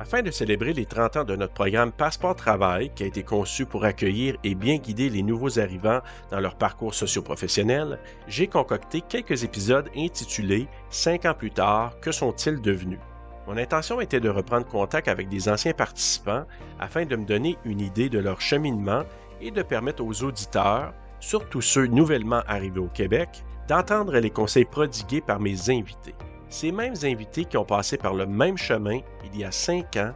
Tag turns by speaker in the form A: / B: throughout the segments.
A: Afin de célébrer les 30 ans de notre programme Passeport Travail, qui a été conçu pour accueillir et bien guider les nouveaux arrivants dans leur parcours socio-professionnel, j'ai concocté quelques épisodes intitulés Cinq ans plus tard, que sont-ils devenus? Mon intention était de reprendre contact avec des anciens participants afin de me donner une idée de leur cheminement et de permettre aux auditeurs, surtout ceux nouvellement arrivés au Québec, d'entendre les conseils prodigués par mes invités. Ces mêmes invités qui ont passé par le même chemin il y a 5 ans,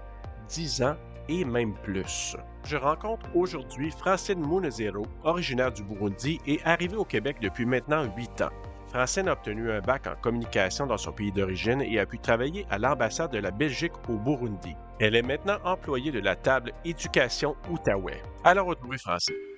A: 10 ans et même plus. Je rencontre aujourd'hui Francine Mounezero, originaire du Burundi et arrivée au Québec depuis maintenant 8 ans. Francine a obtenu un bac en communication dans son pays d'origine et a pu travailler à l'ambassade de la Belgique au Burundi. Elle est maintenant employée de la table Éducation Outaouais. Alors retrouvez Francine.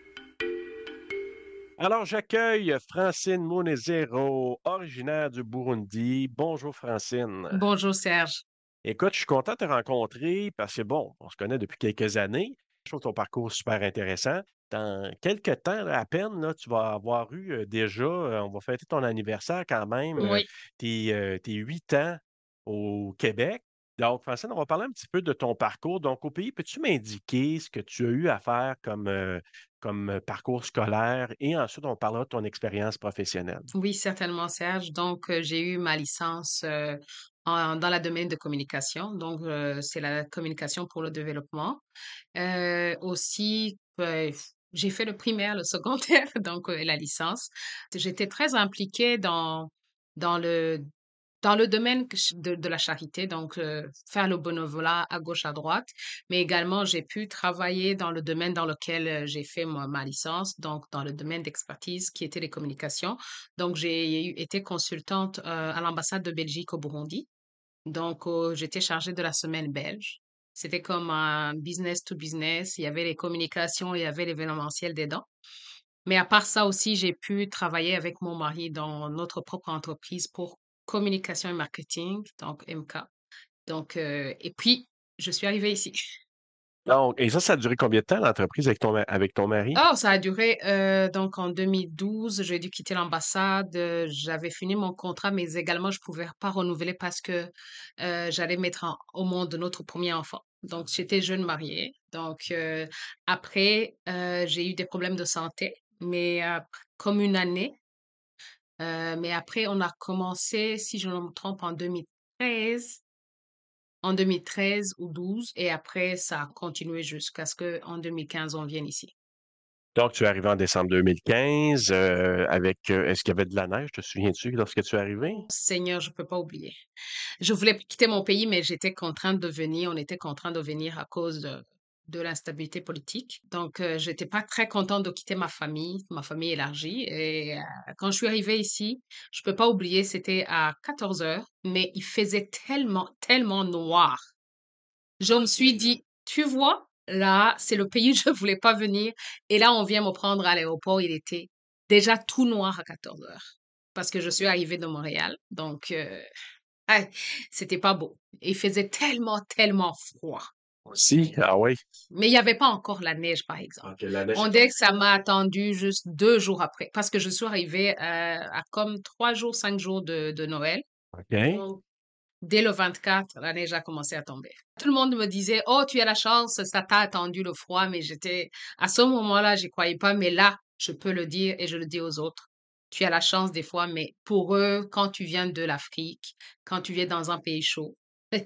A: Alors, j'accueille Francine Monezero, originaire du Burundi. Bonjour, Francine.
B: Bonjour, Serge.
A: Écoute, je suis content de te rencontrer parce que, bon, on se connaît depuis quelques années. Je trouve ton parcours super intéressant. Dans quelques temps, à peine, là, tu vas avoir eu euh, déjà, euh, on va fêter ton anniversaire quand même, euh,
B: Oui.
A: tes, tes huit ans au Québec. Donc, Francine, on va parler un petit peu de ton parcours. Donc, au pays, peux-tu m'indiquer ce que tu as eu à faire comme, comme parcours scolaire et ensuite on parlera de ton expérience professionnelle?
B: Oui, certainement, Serge. Donc, euh, j'ai eu ma licence euh, en- dans le domaine de communication. Donc, euh, c'est la communication pour le développement. Euh, aussi, euh, j'ai fait le primaire, le secondaire, donc euh, la licence. J'étais très impliquée dans, dans le Dans le domaine de la charité, donc heu, faire le bénévolat à gauche, à droite, mais également j'ai pu travailler dans le domaine dans lequel, heu, j'ai fait ma licence, donc dans le domaine d'expertise qui était les communications. Donc j'ai été consultante, heu, à l'ambassade de Belgique au Burundi. Donc j'étais chargée de la semaine belge. C'était comme un business to business. Il y avait les communications, il y avait l'événementiel dedans. Mais à part ça aussi, j'ai pu travailler avec mon mari dans notre propre entreprise pour communication et marketing, donc MK. Donc, heu et puis je suis arrivée ici.
A: Donc, et ça, ça a duré combien de temps l'entreprise avec ton, avec ton mari?
B: Oh, ça a duré, heu, donc en 2012, j'ai dû quitter l'ambassade, heu, j'avais fini mon contrat, mais également je pouvais pas renouveler parce que, j'allais mettre en au monde notre premier enfant. Donc j'étais jeune mariée. Donc, après, j'ai eu des problèmes de santé, mais comme une année Heu, mais après on a commencé, si je ne me trompe, en 2013, en 2013 ou 12 et après ça a continué jusqu'à ce qu'en 2015 on vienne ici.
A: Donc, tu es arrivé en décembre 2015 euh, avec, euh, est-ce qu'il y avait de la neige, te souviens-tu, lorsque tu es arrivé?
B: Seigneur, je peux pas oublier. Je voulais quitter mon pays, mais j'étais contrainte de venir, on était contraints de venir à cause de de l'instabilité politique. Donc heu, j'étais pas très contente de quitter ma famille, ma famille élargie et heu, quand je suis arrivée ici, je peux pas oublier, c'était à quatorze heures, mais il faisait tellement, tellement noir. Je me suis dit: «Tu vois, là, c'est le pays où je voulais pas venir et là, on vient me prendre à l'aéroport». Il était déjà tout noir à quatorze heures parce que je suis arrivée de Montréal, donc heu, ah, c'était pas beau. Il faisait tellement, tellement froid,
A: Si, ah oui.
B: mais il y avait pas encore la neige, par exemple.
A: Ok, la neige.
B: On dirait que ça m'a attendu juste 2 jours après parce que je suis arrivée, heu, à comme 3 jours, 5 jours de de Noël. Donc Dès le 24, la neige a commencé à tomber. Tout le monde me disait: «Oh, tu as la chance, ça t'a attendu le froid», mais j'étais à ce moment-là, j'y croyais pas, mais là, je peux le dire et je le dis aux autres. Tu as la chance des fois, mais pour eux, quand tu viens de l'Afrique, quand tu viens dans un pays chaud, heu,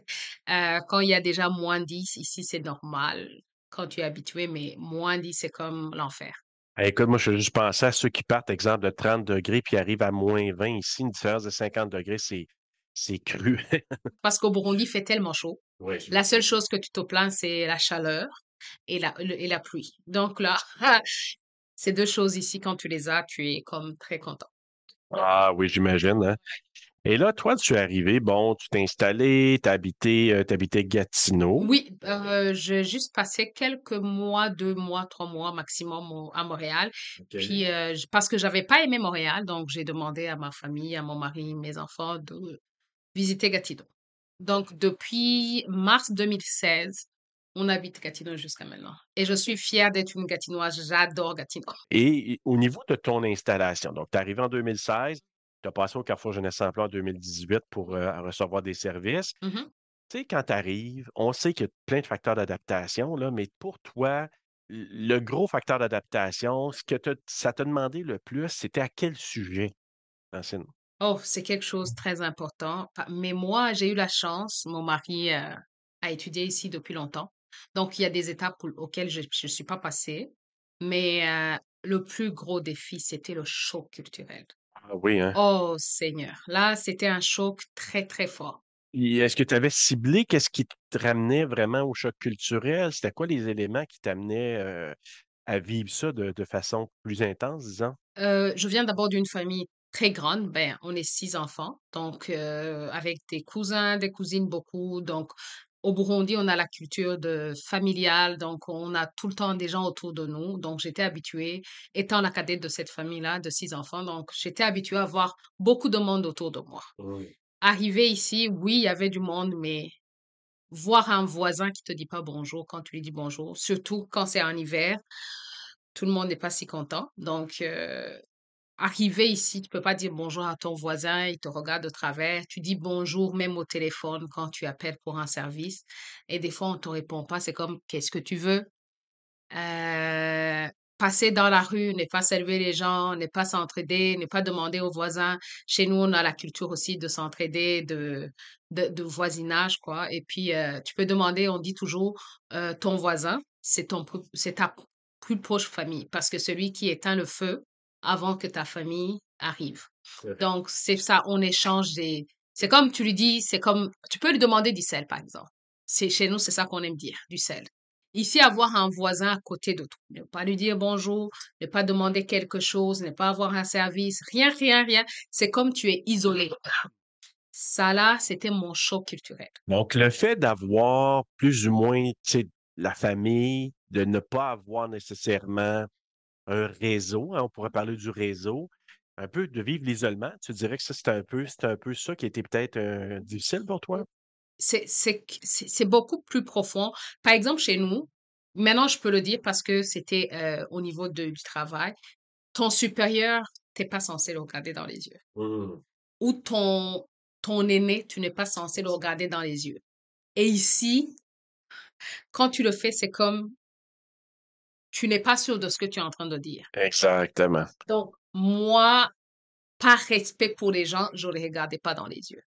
B: quand il y a déjà moins dix ici, c'est normal. Quand tu es habitué, mais moins dix c'est comme l'enfer.
A: Eh, écoute, moi, je juste penser à ceux qui partent, exemple, de 30 degrés puis arrivent à moins 20 ici, une différence de 50 degrés, c'est, c'est cru.
B: Parce qu'au Burundi, il fait tellement chaud.
A: Oui.
B: La seule chose que tu te plains, c'est la chaleur et la le et la pluie. Donc là, ces 2 choses ici, quand tu les as, tu es comme très content.
A: Ah oui, j'imagine, hein. Et là, toi, tu es arrivé, bon, tu t'es installé, tu habité, euh, t'habitais Gatineau.
B: Oui, heu, j'ai juste passé quelques mois, 2 mois, 3 mois maximum à Montréal. Puis, heu, j parce que j'avais pas aimé Montréal, donc j'ai demandé à ma famille, à mon mari, mes enfants de visiter Gatineau. Donc depuis mars 2016, on habite Gatineau jusqu'à maintenant et je suis fière d'être une Gatinoise, j'adore Gatineau.
A: Et au niveau de ton installation, donc tu es arrivé en 2016, tu as passé au Carrefour Jeunesse Emploi en 2018 pour euh, recevoir des services.
B: Mmh
A: Tu sais, quand tu arrives, on sait qu'il y a plein de facteurs d'adaptation, là, mais pour toi, le gros facteur d'adaptation, ce que ça t'a demandé le plus, c'était à quel sujet, Francine?
B: Oh, c'est quelque chose de très important. Mais moi, j'ai eu la chance, mon mari, heu, a étudié ici depuis longtemps. Donc il y a des étapes auxquelles je je suis pas passée, mais heu, le plus gros défi, c'était le choc culturel.
A: Ah oui, hein?
B: Oh Seigneur, là, c'était un choc très, très fort.
A: Et est-ce que tu avais ciblé qu'est-ce qui te ramenait vraiment au choc culturel? C'était quoi les éléments qui t'amenaient, à vivre ça de de façon plus intense, disons?
B: Je viens d'abord d'une famille très grande, ben, on est 6 enfants, donc avec des cousins, des cousines, beaucoup. Donc au Burundi, on a la culture de familiale, donc on a tout le temps des gens autour de nous. Donc j'étais habituée, étant la cadette de cette famille-là de 6 enfants, donc j'étais habituée à avoir beaucoup de monde autour de moi.
A: Oui.
B: Arrivée ici, oui, il y avait du monde, mais voir un voisin qui te dit pas bonjour quand tu lui dis bonjour, surtout quand c'est en hiver, tout le monde n'est pas si content. Donc heu Arrivé ici, tu peux pas dire bonjour à ton voisin, il te regarde de travers. Tu dis bonjour même au téléphone quand tu appelles pour un service et des fois on te répond pas, c'est comme: «Qu'est-ce que tu veux?» Heu, passer dans la rue, ne pas saluer les gens, ne pas s'entraider, ne pas demander aux voisins. Chez nous, on a la culture aussi de s'entraider, de de voisinage quoi et puis, heu, tu peux demander, on dit toujours, heu, ton voisin, c'est c'est ta plus proche famille parce que celui qui éteint le feu avant que ta famille arrive. Donc c'est ça, on échange des c'est comme tu lui dis, c'est comme tu peux lui demander du sel, par exemple. C'est chez nous, c'est ça qu'on aime dire, du sel. Ici, avoir un voisin à côté de toi, ne pas lui dire bonjour, ne pas demander quelque chose, ne pas avoir un service, rien, rien, rien. C'est comme tu es isolé. Ça là, c'était mon choc culturel.
A: Donc le fait d'avoir plus ou moins, la famille, de ne pas avoir nécessairement un réseau, hein, on pourrait parler du réseau, un peu de vivre l'isolement, tu dirais que ça, c'est un peu c'est un peu ça qui été peut-être, heu, difficile pour toi?
B: C'est beaucoup plus profond. Par exemple, chez nous, maintenant je peux le dire parce que c'était, heu, au niveau de du travail, ton supérieur, tu es pas censé le regarder dans les yeux
A: Mmh.
B: ou ton ton aîné, tu n'es pas censé le regarder dans les yeux et ici, quand tu le fais, c'est comme tu n'es pas sûr de ce que tu es en train de dire.
A: Exactement.
B: Donc moi, par respect pour les gens, je les regardais pas dans les yeux.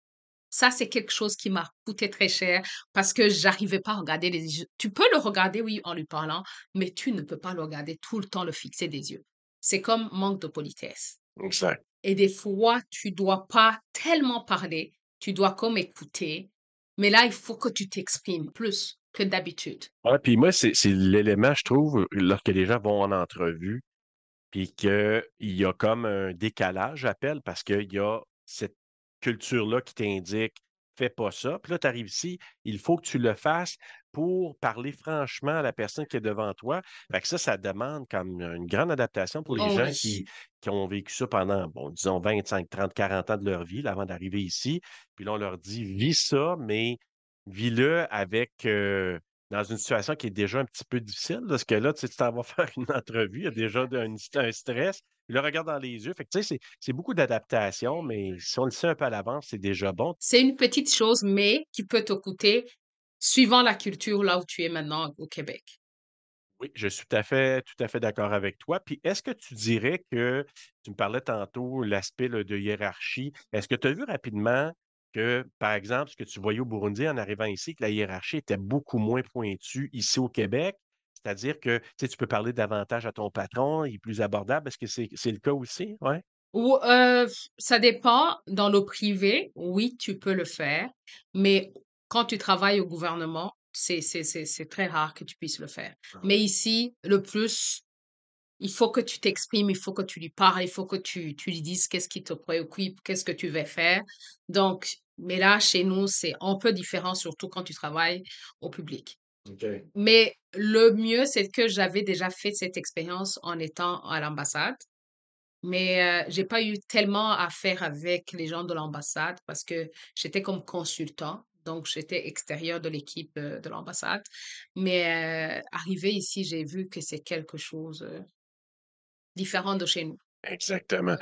B: Ça, c'est quelque chose qui m'a coûté très cher parce que j'arrivais pas à regarder les yeux. Tu peux le regarder, oui, en lui parlant, mais tu ne peux pas le regarder tout le temps, le fixer des yeux. C'est comme manque de politesse.
A: Exact.
B: Et des fois, tu dois pas tellement parler, tu dois comme écouter, mais là, il faut que tu t'exprimes plus que d'habitude.
A: Ouais, puis moi, c'est c'est l'élément, je trouve, lorsque les gens vont en entrevue, puis qu'il y a comme un décalage, j'appelle, parce qu'il y a cette culture-là qui t'indique: «Fais pas ça». Puis là, tu arrives ici, il faut que tu le fasses pour parler franchement à la personne qui est devant toi. Fait que ça, ça demande comme une grande adaptation pour les
B: Oh
A: gens
B: oui.
A: qui qui ont vécu ça pendant, bon, disons 25, 30, 40 ans de leur vie, là, avant d'arriver ici. Puis là, on leur dit: «Vis ça, mais vis-le avec, heu, dans une situation qui est déjà un petit peu difficile». Parce que là, tu sais, tu t'en vas faire une entrevue, il y a déjà un un stress. Le regard dans les yeux. Fait que, tu sais, c'est c'est beaucoup d'adaptation, mais si on le sait un peu à l'avance, c'est déjà bon.
B: C'est une petite chose, mais qui peut te coûter suivant la culture là où tu es maintenant au Québec.
A: Oui, je suis tout à fait tout à fait d'accord avec toi. Puis est-ce que tu dirais que tu me parlais tantôt l'aspect, de hiérarchie. Est-ce que tu as vu rapidement que, par exemple, ce que tu voyais au Burundi en arrivant ici, que la hiérarchie était beaucoup moins pointue ici au Québec? C'est-à-dire que, tu peux parler davantage à ton patron, il est plus abordable. Est-ce que c'est c'est le cas aussi? Ouais?
B: Ou, heu, ça dépend. Dans le privé, oui, tu peux le faire, mais quand tu travailles au gouvernement, c'est c'est c'est c'est très rare que tu puisses le faire. Mais ici, le plus, il faut que tu t'exprimes, il faut que tu lui parles, il faut que tu tu lui dises qu'est-ce qui te préoccupe, qu'est-ce que tu veux faire. Donc mais là, chez nous, c'est un peu différent, surtout quand tu travailles au public. Mais le mieux, c'est que j'avais déjà fait cette expérience en étant à l'ambassade. Mais, heu, j'ai pas eu tellement à faire avec les gens de l'ambassade parce que j'étais comme consultant, donc j'étais extérieure de l'équipe, heu, de l'ambassade. Mais, heu, arrivée ici, j'ai vu que c'est quelque chose, heu, différent de chez nous.
A: Exactement.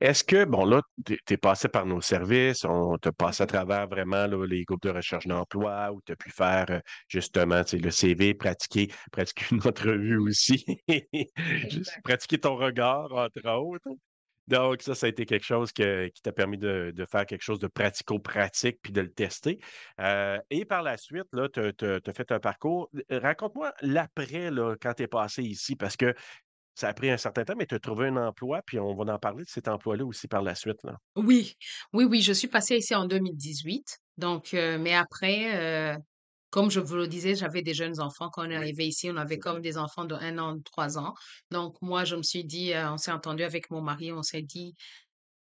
A: Est-ce que, bon, là, tu es, passé par nos services, on t'a passé à travers vraiment là, les groupes de recherche d'emploi où tu as pu faire euh, justement le CV, pratiquer, pratiquer une entrevue aussi, pratiquer ton regard, entre autres. Donc, ça, ça a été quelque chose que- qui t'a permis de, de faire quelque chose de pratico-pratique puis de le tester. Euh, et par la suite, là, tu as, fait un parcours. Raconte-moi l'après, quand tu es passé ici, parce que ça a pris un certain temps, mais tu as trouvé un emploi, puis on va en parler de cet emploi-là aussi par la suite, là.
B: Oui, oui, oui, je suis passée ici en 2018. Donc, euh, mais après, euh, comme je vous le disais, j'avais des jeunes enfants. Quand on est arrivé ici, on avait comme des enfants de un an, de trois ans. Donc, moi, je me suis dit, euh, on s'est entendu avec mon mari, on s'est dit,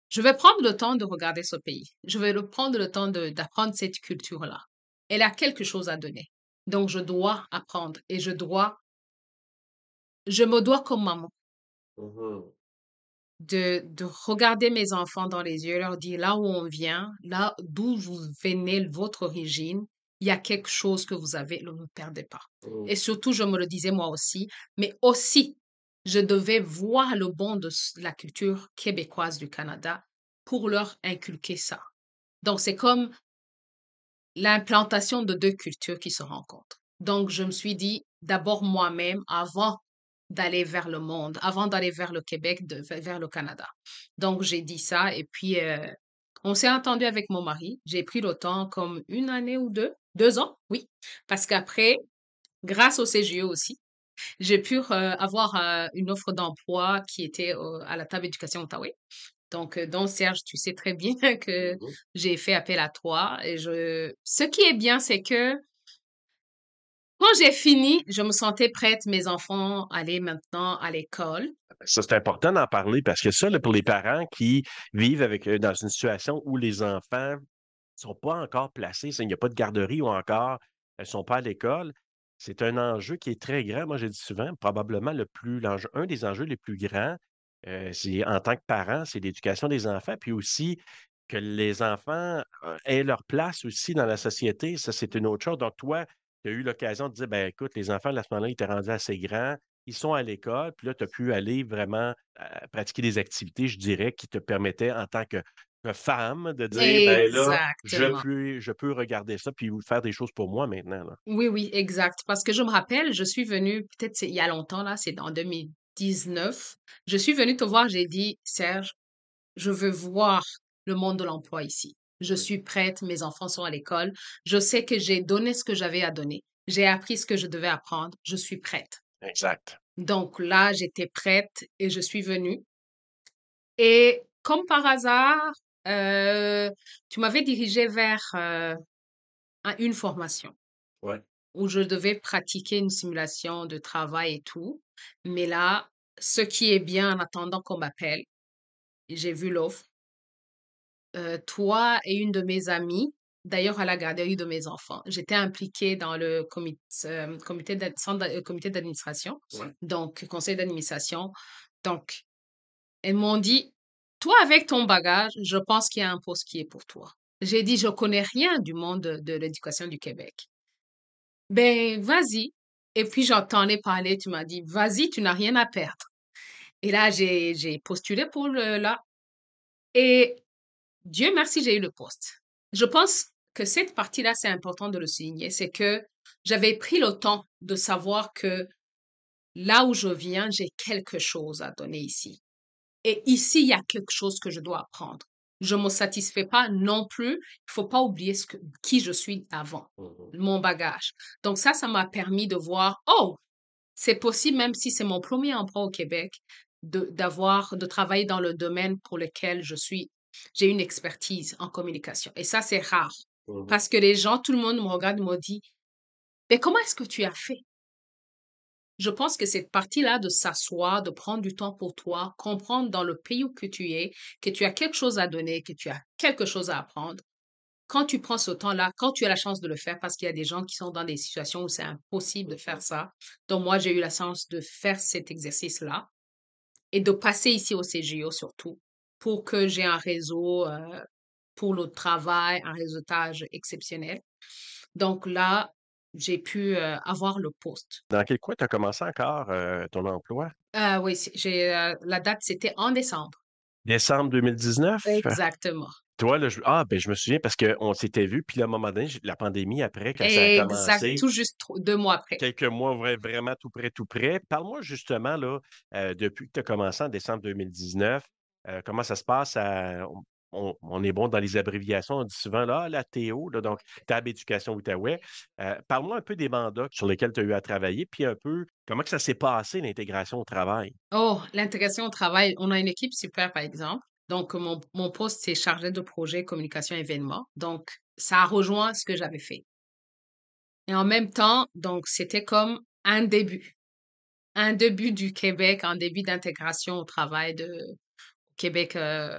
B: je vais prendre le temps de regarder ce pays. Je vais prendre le temps d'apprendre cette culture-là. Elle a quelque chose à donner. Donc, je dois apprendre et je dois, je me dois comme maman
A: Mhm.
B: de, de regarder mes enfants dans les yeux, leur dire là où on vient, là d'où vous venez, votre origine, il y a quelque chose que vous avez, ne le perdez pas.
A: Mhm.
B: Et surtout, je me le disais moi aussi, mais aussi, je devais voir le bon de la culture québécoise du Canada pour leur inculquer ça. Donc, c'est comme l'implantation de deux cultures qui se rencontrent. Donc, je me suis dit, d'abord moi-même, avant d'aller vers le monde, avant d'aller vers le Québec, de, vers le Canada. Donc, j'ai dit ça et puis euh, on s'est entendu avec mon mari. J'ai pris le temps comme une année ou deux, deux ans, oui, parce qu'après, grâce au CGE aussi, j'ai pu euh, avoir euh, une offre d'emploi qui était à la table d'éducation Ottawa. Donc, donc, Serge, tu sais très bien que
A: Mhm.
B: j'ai fait appel à toi. Et je... Ce qui est bien, c'est que quand j'ai fini, je me sentais prête, mes enfants allaient maintenant à l'école.
A: Ça, c'est important d'en parler parce que ça, pour les parents qui vivent avec, euh, dans une situation où les enfants ne sont pas encore placés, il n'y a pas de garderie ou encore elles ne sont pas à l'école, c'est un enjeu qui est très grand. Moi, je dis souvent, probablement le plus, un des enjeux les plus grands, euh, c'est en tant que parent, c'est l'éducation des enfants, puis aussi que les enfants euh, aient leur place aussi dans la société. Ça, c'est une autre chose. Donc, toi, tu as eu l'occasion de dire, ben écoute, les enfants, à ce moment-là, ils étaient rendus assez grands ils sont à l'école, puis là, tu as pu aller vraiment euh, pratiquer des activités, je dirais, qui te permettaient en tant que, femme de dire, ben là, je peux, je peux regarder ça puis faire des choses pour moi maintenant. Là.
B: Oui, oui, exact. Parce que je me rappelle, je suis venue, peut-être il y a longtemps, là, c'est en 2019. Je suis venue te voir, j'ai dit, Serge, je veux voir le monde de l'emploi ici. Je suis prête, mes enfants sont à l'école. Je sais que j'ai donné ce que j'avais à donner. J'ai appris ce que je devais apprendre. Je suis prête.
A: exact.
B: Donc là, j'étais prête et je suis venue. Et comme par hasard, euh, tu m'avais dirigée vers euh, un- une formation
A: Ouais.
B: où je devais pratiquer une simulation de travail et tout. Mais là, ce qui est bien en attendant qu'on m'appelle, j'ai vu l'offre. Euh, toi et une de mes amies, d'ailleurs à la garderie de mes enfants, j'étais impliquée dans le comité, euh, comité euh, comité d'administration,
A: Ouais.
B: donc conseil d'administration. Donc, elles m'ont dit, toi avec ton bagage, je pense qu'il y a un poste qui est pour toi. J'ai dit, je connais rien du monde de, de l'éducation du Québec. Ben, vas-y. Et puis j'entendais parler, tu m'as dit, vas-y, tu n'as rien à perdre. Et là, j'ai, j'ai postulé pour le, là. Et Dieu merci, j'ai eu le poste. Je pense que cette partie-là, c'est important de le souligner, c'est que j'avais pris le temps de savoir que là où je viens, j'ai quelque chose à donner ici. Et ici, il y a quelque chose que je dois apprendre. Je ne me satisfais pas non plus. Il faut pas oublier ce que, qui je suis avant,
A: Mhm.
B: mon bagage. Donc ça, ça m'a permis de voir, oh, c'est possible, même si c'est mon premier emploi au Québec, de, d'avoir, de travailler dans le domaine pour lequel je suis, j'ai une expertise en communication. Et ça, c'est rare.
A: Mhm.
B: Parce que les gens, tout le monde me regarde et me dit, mais comment est-ce que tu as fait? Je pense que cette partie-là de s'asseoir, de prendre du temps pour toi, comprendre dans le pays où que tu es, que tu as quelque chose à donner, que tu as quelque chose à apprendre, quand tu prends ce temps-là, quand tu as la chance de le faire, parce qu'il y a des gens qui sont dans des situations où c'est impossible de faire ça. Donc moi, j'ai eu la chance de faire cet exercice-là et de passer ici au CGO surtout pour que j'ai un réseau euh, pour le travail, un réseautage exceptionnel. Donc là, j'ai pu, heu, avoir le poste.
A: Dans quel coin tu as commencé encore, heu, ton emploi?
B: Oui, j'ai, la date, c'était en décembre.
A: Décembre 2019?
B: Exactement.
A: Toi, là, je ah, ben, je me souviens parce qu'on s'était vus, puis là, à un moment donné, la pandémie après, quand ça a
B: Exact,
A: commencé,
B: tout juste 2 mois après.
A: quelques mois vrai vraiment tout près, tout près. Parle-moi justement là, depuis que tu as commencé en décembre 2019, heu, comment ça se passe? À on est bon dans les abréviations, on dit souvent là: «Ah, la TO», là, donc TAB Éducation Outaouais. Heu, parle-moi un peu des mandats sur lesquels tu as eu à travailler, puis un peu comment que ça s'est passé l'intégration au travail?
B: Oh, l'intégration au travail, on a une équipe super, par exemple. Donc mon mon poste, c'est chargé de projet communication événement. Donc ça a rejoint ce que j'avais fait et en même temps, donc c'était comme un début, un début du Québec, un début d'intégration au travail de Québec,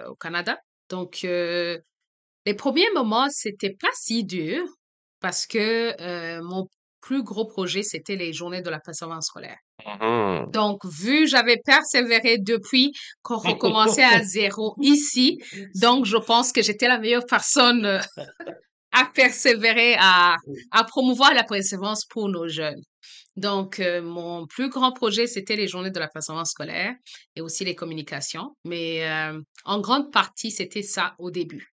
B: au Canada. Donc les premiers moments, c'était pas si dur parce que, mon plus gros projet, c'était les journées de la performance scolaire.
A: Mmh
B: Donc, vu j'avais persévéré depuis qu'on recommençait à zéro ici, donc je pense que j'étais la meilleure personne euh, à persévérer, à, à promouvoir la persévérance pour nos jeunes. Donc, euh, mon plus grand projet, c'était les journées de la persévérance scolaire et aussi les communications. Mais euh, en grande partie, c'était ça au début.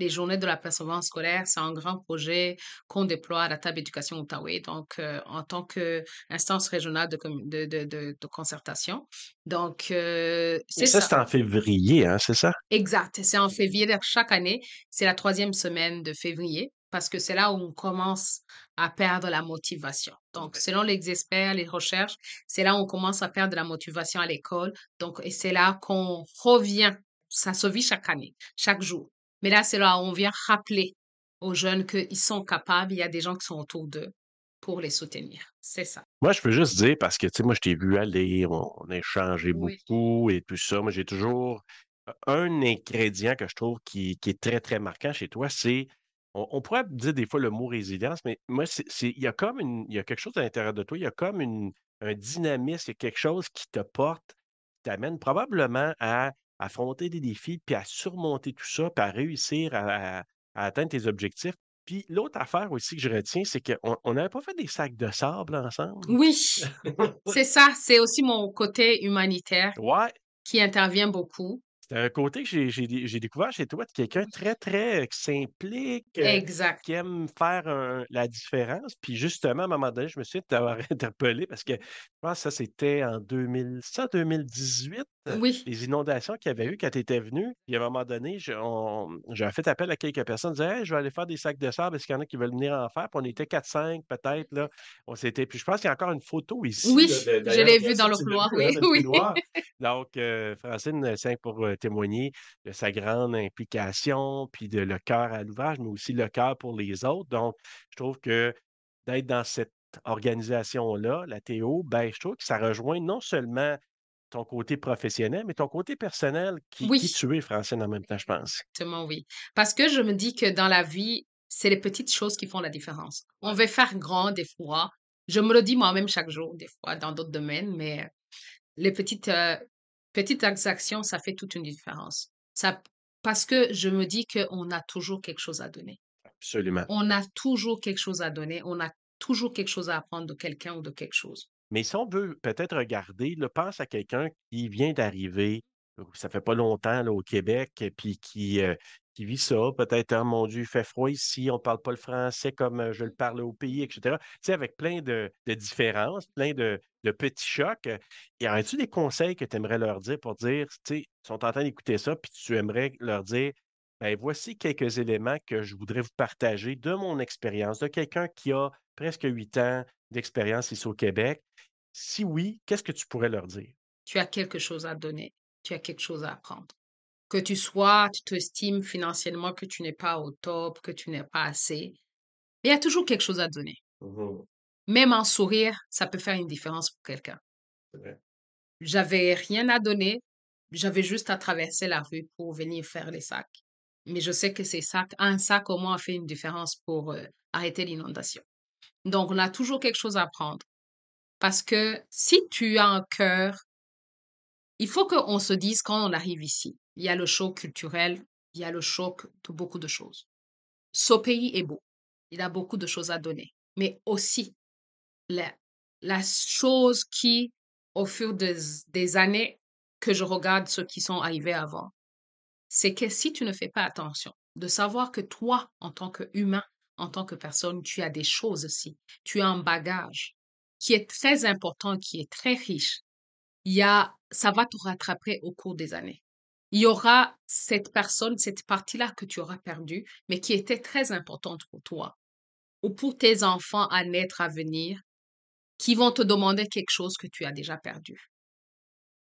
B: Les journées de la performance scolaire, c'est un grand projet qu'on déploie à la table éducation Outaouais, donc euh, en tant qu'instance régionale de, de, de, de, concertation. Donc, euh, c'est
A: ça,
B: ça.
A: c'est en février, hein, c'est ça?
B: Exact. C'est en février. Chaque année, c'est la troisième semaine de février parce que c'est là où on commence à perdre la motivation. Donc, selon les experts, les recherches, c'est là où on commence à perdre la motivation à l'école. Donc, et c'est là qu'on revient. Ça se vit chaque année, chaque jour. Mais là, c'est là où on vient rappeler aux jeunes qu'ils sont capables. Il y a des gens qui sont autour d'eux pour les soutenir. C'est ça.
A: Moi, je peux juste dire parce que, tu sais, moi, je t'ai vu aller, on on a échangé
B: Oui.
A: beaucoup et tout ça. Moi, j'ai toujours un ingrédient que je trouve qui qui est très, très marquant chez toi, c'est on on pourrait dire des fois le mot résilience, mais moi, il y a comme une il y a quelque chose à l'intérieur de toi, il y a comme une un dynamisme, il y a quelque chose qui te porte, qui t'amène probablement à affronter des défis, puis à surmonter tout ça, puis à réussir à à à atteindre tes objectifs. Puis l'autre affaire aussi que je retiens, c'est qu'on on n'avait pas fait des sacs de sable ensemble?
B: Oui, c'est ça. C'est aussi mon côté humanitaire
A: Ouais,
B: qui intervient beaucoup.
A: C'est un côté que j'ai j'ai dé j'ai découvert chez toi, de quelqu'un très, très, heu, qui s'implique,
B: Exact.
A: qui aime faire un la différence. Puis justement, à un moment donné, je me souviens de t'avoir interpellé parce que pense que ça, c'était en 2000 ça 2018, heu,
B: Oui,
A: les inondations qu'il y avait eu quand tu étais venu. Puis à un moment donné, je on j'avais fait appel à quelques personnes, «Hey, je vais aller faire des sacs de sable, est-ce qu'il y en a qui veulent venir en faire?» Puis on était quatre cinq peut-être là. On s'était puis je pense qu'il y a encore une photo ici
B: oui,
A: là de
B: je l'ai vu
A: de
B: dans le couloir. Oui, oui.
A: Donc, heu, Francine, heu, tient pour, témoigner de sa grande implication, puis de le cœur à l'ouvrage, mais aussi le cœur pour les autres. Donc, je trouve que d'être dans cette organisation-là, la Théo, ben, je trouve que ça rejoint non seulement ton côté professionnel, mais ton côté personnel qui qui
B: Oui,
A: tu es, Francine, en même temps, je pense.
B: exactement, oui. Parce que je me dis que dans la vie, c'est les petites choses qui font la différence. On veut faire grand des fois. Je me le dis moi-même chaque jour, des fois, dans d'autres domaines, mais les petites, euh, petites actions, ça fait toute une différence. Ça, parce que je me dis qu'on a toujours quelque chose à donner.
A: Absolument.
B: On a toujours quelque chose à donner. On a toujours quelque chose à apprendre de quelqu'un ou de quelque chose.
A: Mais si on veut peut-être regarder, pense à quelqu'un qui vient d'arriver, heu, ça fait pas longtemps au Québec, puis qui, heu, qui vit ça, peut-être: «Ah mon Dieu, il fait froid ici, on parle pas le français comme, heu, je le parle au pays» et cetera. Tu sais, avec plein de de différences, plein de petits chocs, y aurait-tu des conseils que tu aimerais leur dire pour dire, tu sais, ils sont en train d'écouter ça, puis tu aimerais leur dire: «Ben, voici quelques éléments que je voudrais vous partager de mon expérience», de quelqu'un qui a presque 8 ans d'expérience ici au Québec. Si oui, qu'est-ce que tu pourrais leur dire?
B: Tu as quelque chose à donner. Tu as quelque chose à apprendre. Que tu sois, tu t'estimes financièrement que tu n'es pas au top, que tu n'es pas assez. Il y a toujours quelque chose à donner.
A: Mmh
B: Même un sourire, ça peut faire une différence pour quelqu'un. J'avais rien à donner. J'avais juste à traverser la rue pour venir faire les sacs. Mais je sais que ces sacs, un sac au moins a fait une différence pour euh, arrêter l'inondation. Donc, on a toujours quelque chose à apprendre. Parce que si tu as un cœur, il faut qu'on se dise quand on arrive ici, il y a le choc culturel, il y a le choc de beaucoup de choses. Ce pays est beau. Il a beaucoup de choses à donner. mais aussi la, la chose qui, au fur des, des années que je regarde ceux qui sont arrivés avant, c'est que si tu ne fais pas attention, de savoir que toi, en tant qu'humain, en tant que personne, tu as des choses aussi, tu as un bagage qui est très important, qui est très riche. Il y a, ça va te rattraper au cours des années. Il y aura cette personne, cette partie-là que tu auras perdue, mais qui était très importante pour toi ou pour tes enfants à naître à venir, qui vont te demander quelque chose que tu as déjà perdu.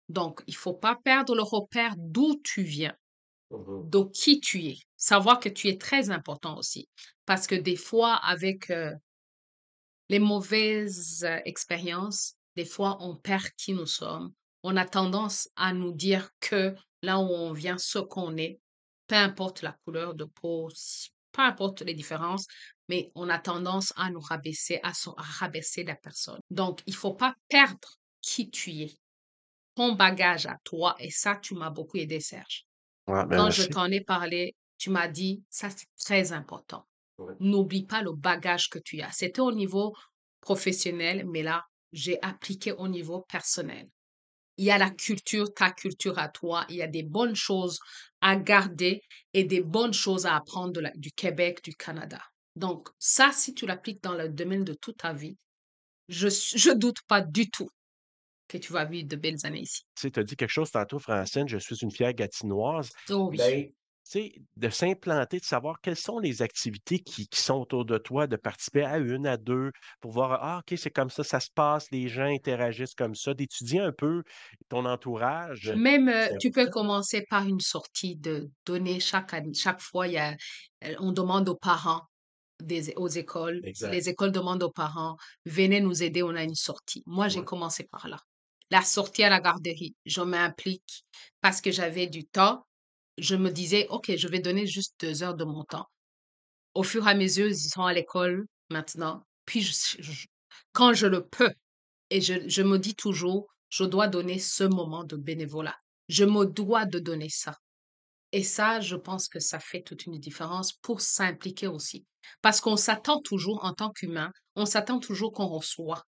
B: Donc, il faut pas perdre le repère d'où tu viens,
A: Mhm.
B: de qui tu es. Savoir que tu es très important aussi. Parce que des fois, avec euh, les mauvaises euh, expériences, des fois, on perd qui nous sommes. On a tendance à nous dire que là où on vient, ce qu'on est, peu importe la couleur de peau, peu importe les différences, mais on a tendance à nous rabaisser, à, se- à rabaisser la personne. Donc, il faut pas perdre qui tu es, ton bagage à toi. Et ça, tu m'as beaucoup aidé, Serge.
A: Ouais, ben
B: Quand je
A: merci.
B: t'en ai parlé, tu m'as dit, ça, c'est très important.
A: Ouais.
B: N'oublie pas le bagage que tu as. C'était au niveau professionnel, mais là, j'ai appliqué au niveau personnel. Il y a la culture, ta culture à toi. Il y a des bonnes choses à garder et des bonnes choses à apprendre de la- du Québec, du Canada. Donc, ça, si tu l'appliques dans le domaine de toute ta vie, je je doute pas du tout que tu vas vivre de belles années ici.
A: Tu sais, as dit quelque chose tantôt, Francine, je suis une fière gatinoise.
B: Oh oui.
A: Ben, tu sais, de s'implanter, de savoir quelles sont les activités qui, qui sont autour de toi, de participer à une, à deux, pour voir, ah, OK, c'est comme ça, ça se passe, les gens interagissent comme ça, d'étudier un peu ton entourage.
B: Même, euh, tu peux commencer par une sortie de donner chaque année, chaque fois, il y a, euh, on demande aux parents des, aux écoles,
A: Exact.
B: les écoles demandent aux parents, venez nous aider, on a une sortie. Moi, j'ai
A: Ouais.
B: commencé par là. La sortie à la garderie, je m'implique parce que j'avais du temps. Je me disais, OK, je vais donner juste deux heures de mon temps. Au fur et à mesure, ils sont à l'école maintenant. Puis, je- quand je le peux, et je, je me dis toujours, je dois donner ce moment de bénévolat. Je me dois de donner ça. Et ça, je pense que ça fait toute une différence pour s'impliquer aussi. Parce qu'on s'attend toujours, en tant qu'humain, on s'attend toujours qu'on reçoit.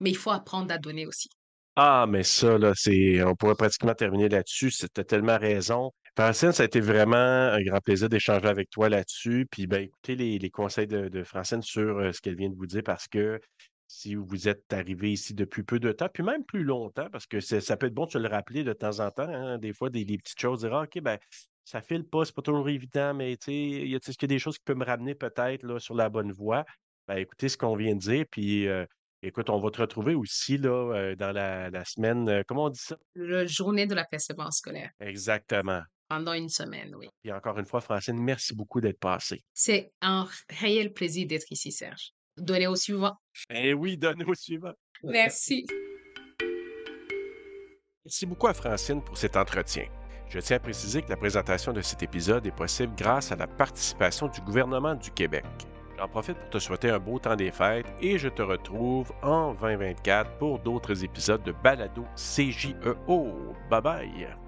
B: Mais il faut apprendre à donner aussi.
A: Ah, mais ça, là, c'est, on pourrait pratiquement terminer là-dessus. C'était tellement raison. Francine, ça a été vraiment un grand plaisir d'échanger avec toi là-dessus. Puis, ben, écoutez les, conseils de, Francine sur euh, ce qu'elle vient de vous dire parce que si vous êtes arrivé ici depuis peu de temps, puis même plus longtemps, parce que ça peut être bon de se le rappeler de temps en temps, hein, des fois, des, petites choses, dire, Ah, OK, ben, ça file pas, c'est pas toujours évident, mais tu sais, qu'il y a des choses qui peuvent me ramener peut-être sur la bonne voie? Ben, écoutez ce qu'on vient de dire, puis euh, Écoute, on va te retrouver aussi là, euh, dans la, la semaine. euh, comment on dit ça?
B: La journée de la persévérance scolaire,
A: Exactement.
B: pendant une semaine, oui.
A: Et encore une fois, Francine, merci beaucoup d'être passée.
B: C'est un réel plaisir d'être ici, Serge. Donnez au suivant.
A: Eh oui, donne au suivant.
B: Merci.
A: Merci beaucoup à Francine pour cet entretien. Je tiens à préciser que la présentation de cet épisode est possible grâce à la participation du gouvernement du Québec. J'en profite pour te souhaiter un beau temps des fêtes et je te retrouve en 2024 pour d'autres épisodes de Balado CJEO. Bye bye!